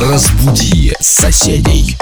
Разбуди соседей.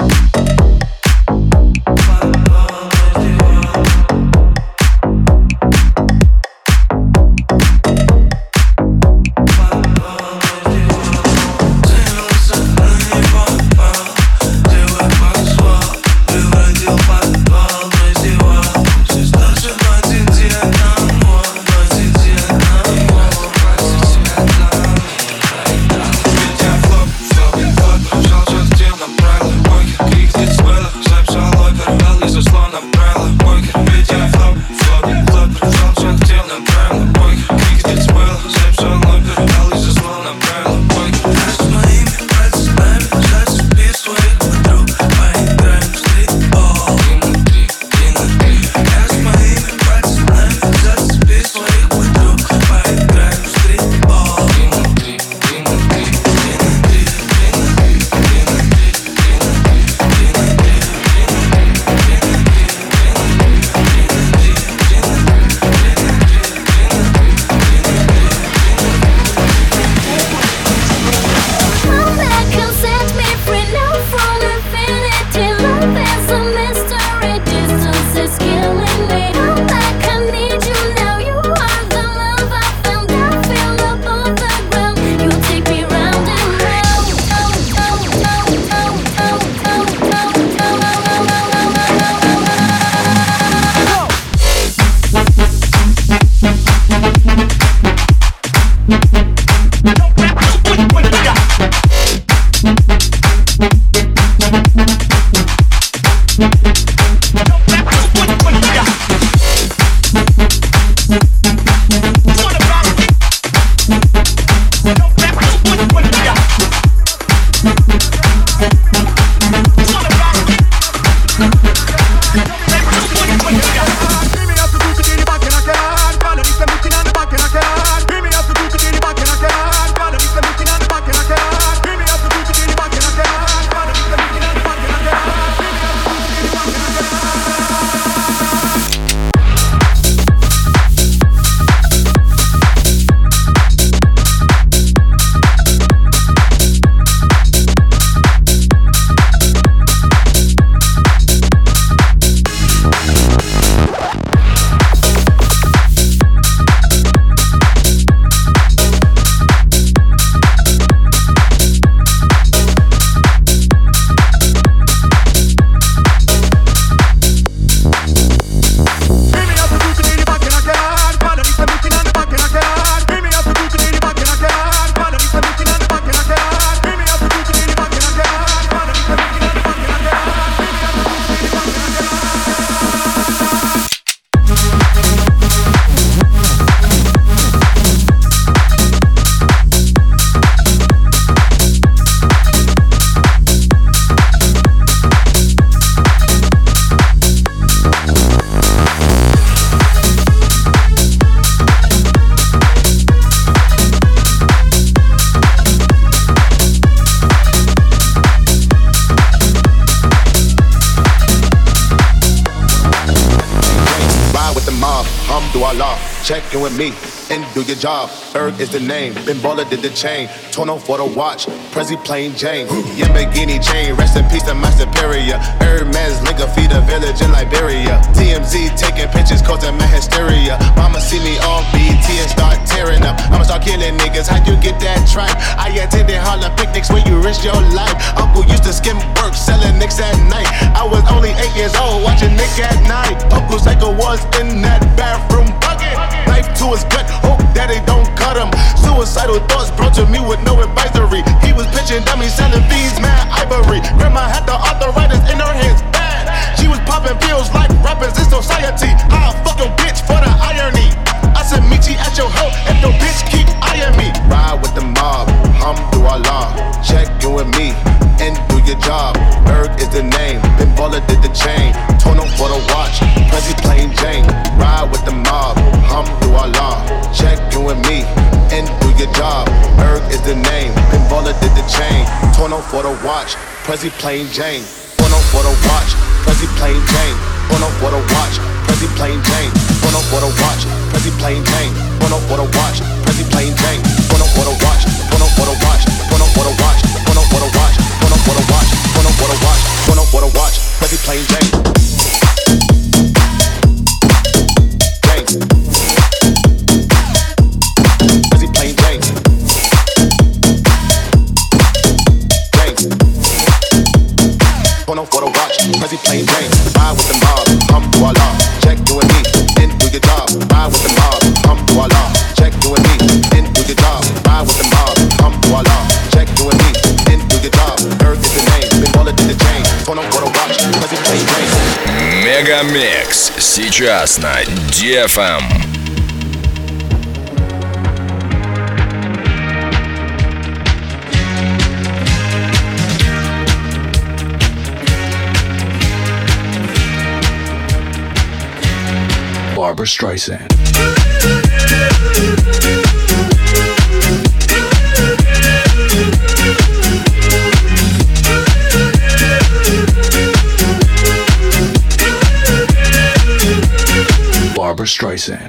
Do your job. Erg is the name, Ben Baller did the chain. Tono for the watch, Prezi plain Jane. Yamborghini chain, rest in peace to my superior. Hermes link a feed a village in Liberia. TMZ taking pictures, causing my hysteria. Mama see me on BT and start tearing up. I'ma start killing niggas, how you get that tripe? I attended Harlem picnics where you risk your life. Uncle used to skim work, selling nicks at night. I was only eight years old, watching Nick at night. Uncle Psycho was in that bathroom bucket. Knife to his gut, suicidal thoughts brought to me with no advisory. He was pitching dummies, selling fees, man, ivory. Grandma had the arthritis in her hands, bad. She was popping pills like rappers in society. I'll fuck your bitch for the irony. I said, meet you at your hoe if your bitch keep eyeing me. Ride with the mob, hum through our. Check you and me and do your job. for the watch, Prezi plain Jane. One up for the watch, Prezi plain Jane. One up for the watch, Prezi plain Jane. One up for the watch, Prezi plain Jane. One up for the watch, Prezi plain Jane. One for the watch, one up for the watch, one up for the watch, one for the watch, one for the watch, one for the watch, one for the watch, Prezi plain Jane. Сейчас на DFM. Barbara Streisand. Streisand.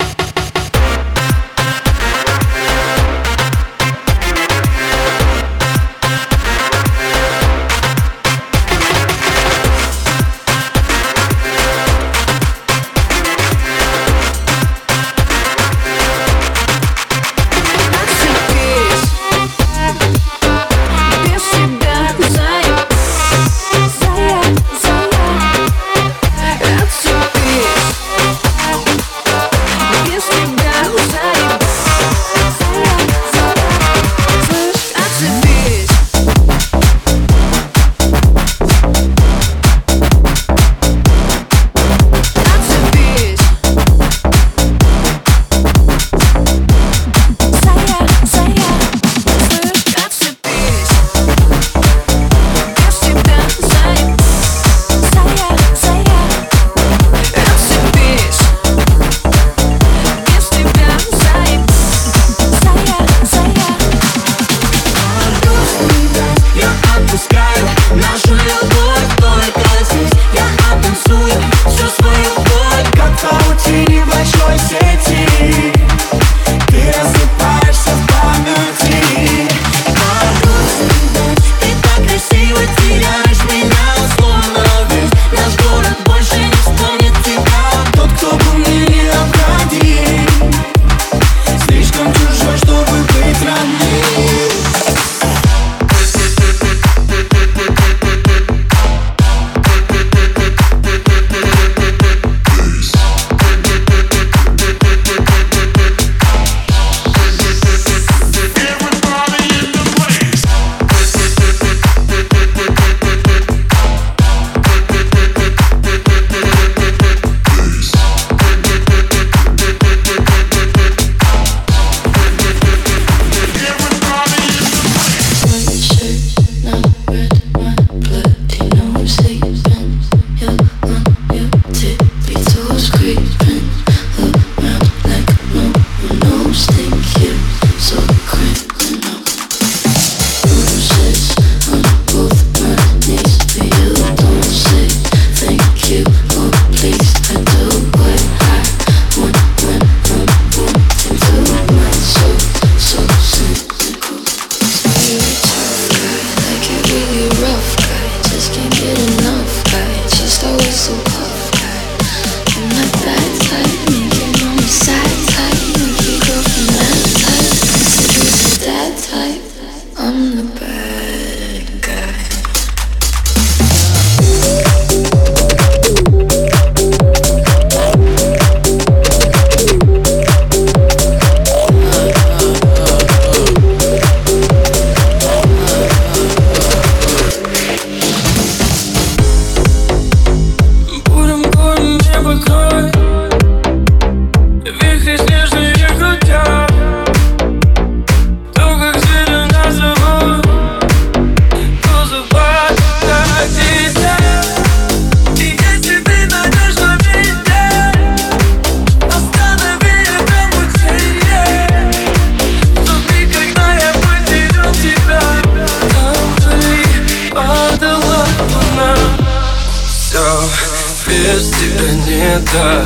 Кометах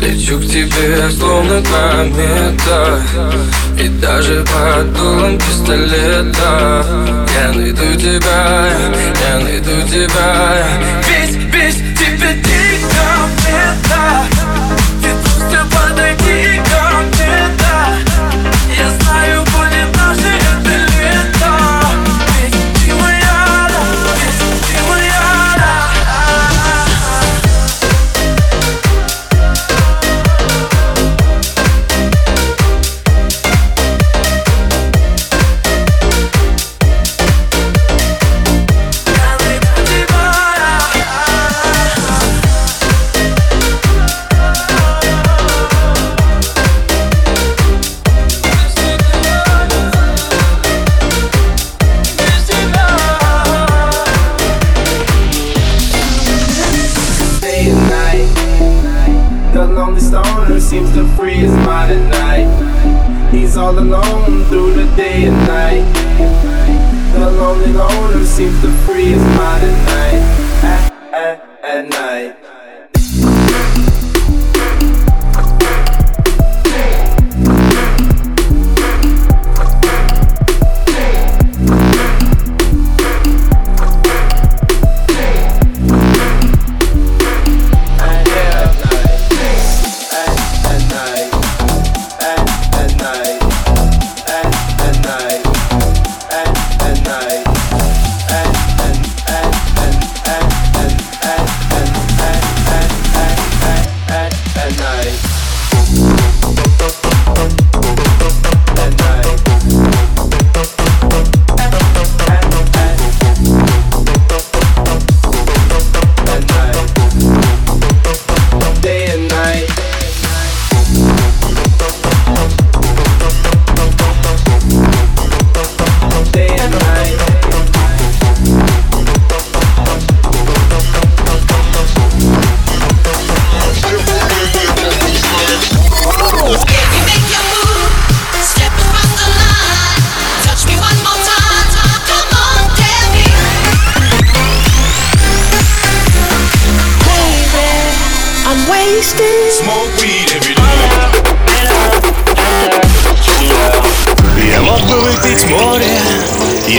Лечу к тебе, словно комета. И даже под дулом пистолета. Я найду тебя, я найду тебя. Ведь, ведь тебе дико это alone through the day and night. The lonely loner seems to free his mind at night. At, at, at night.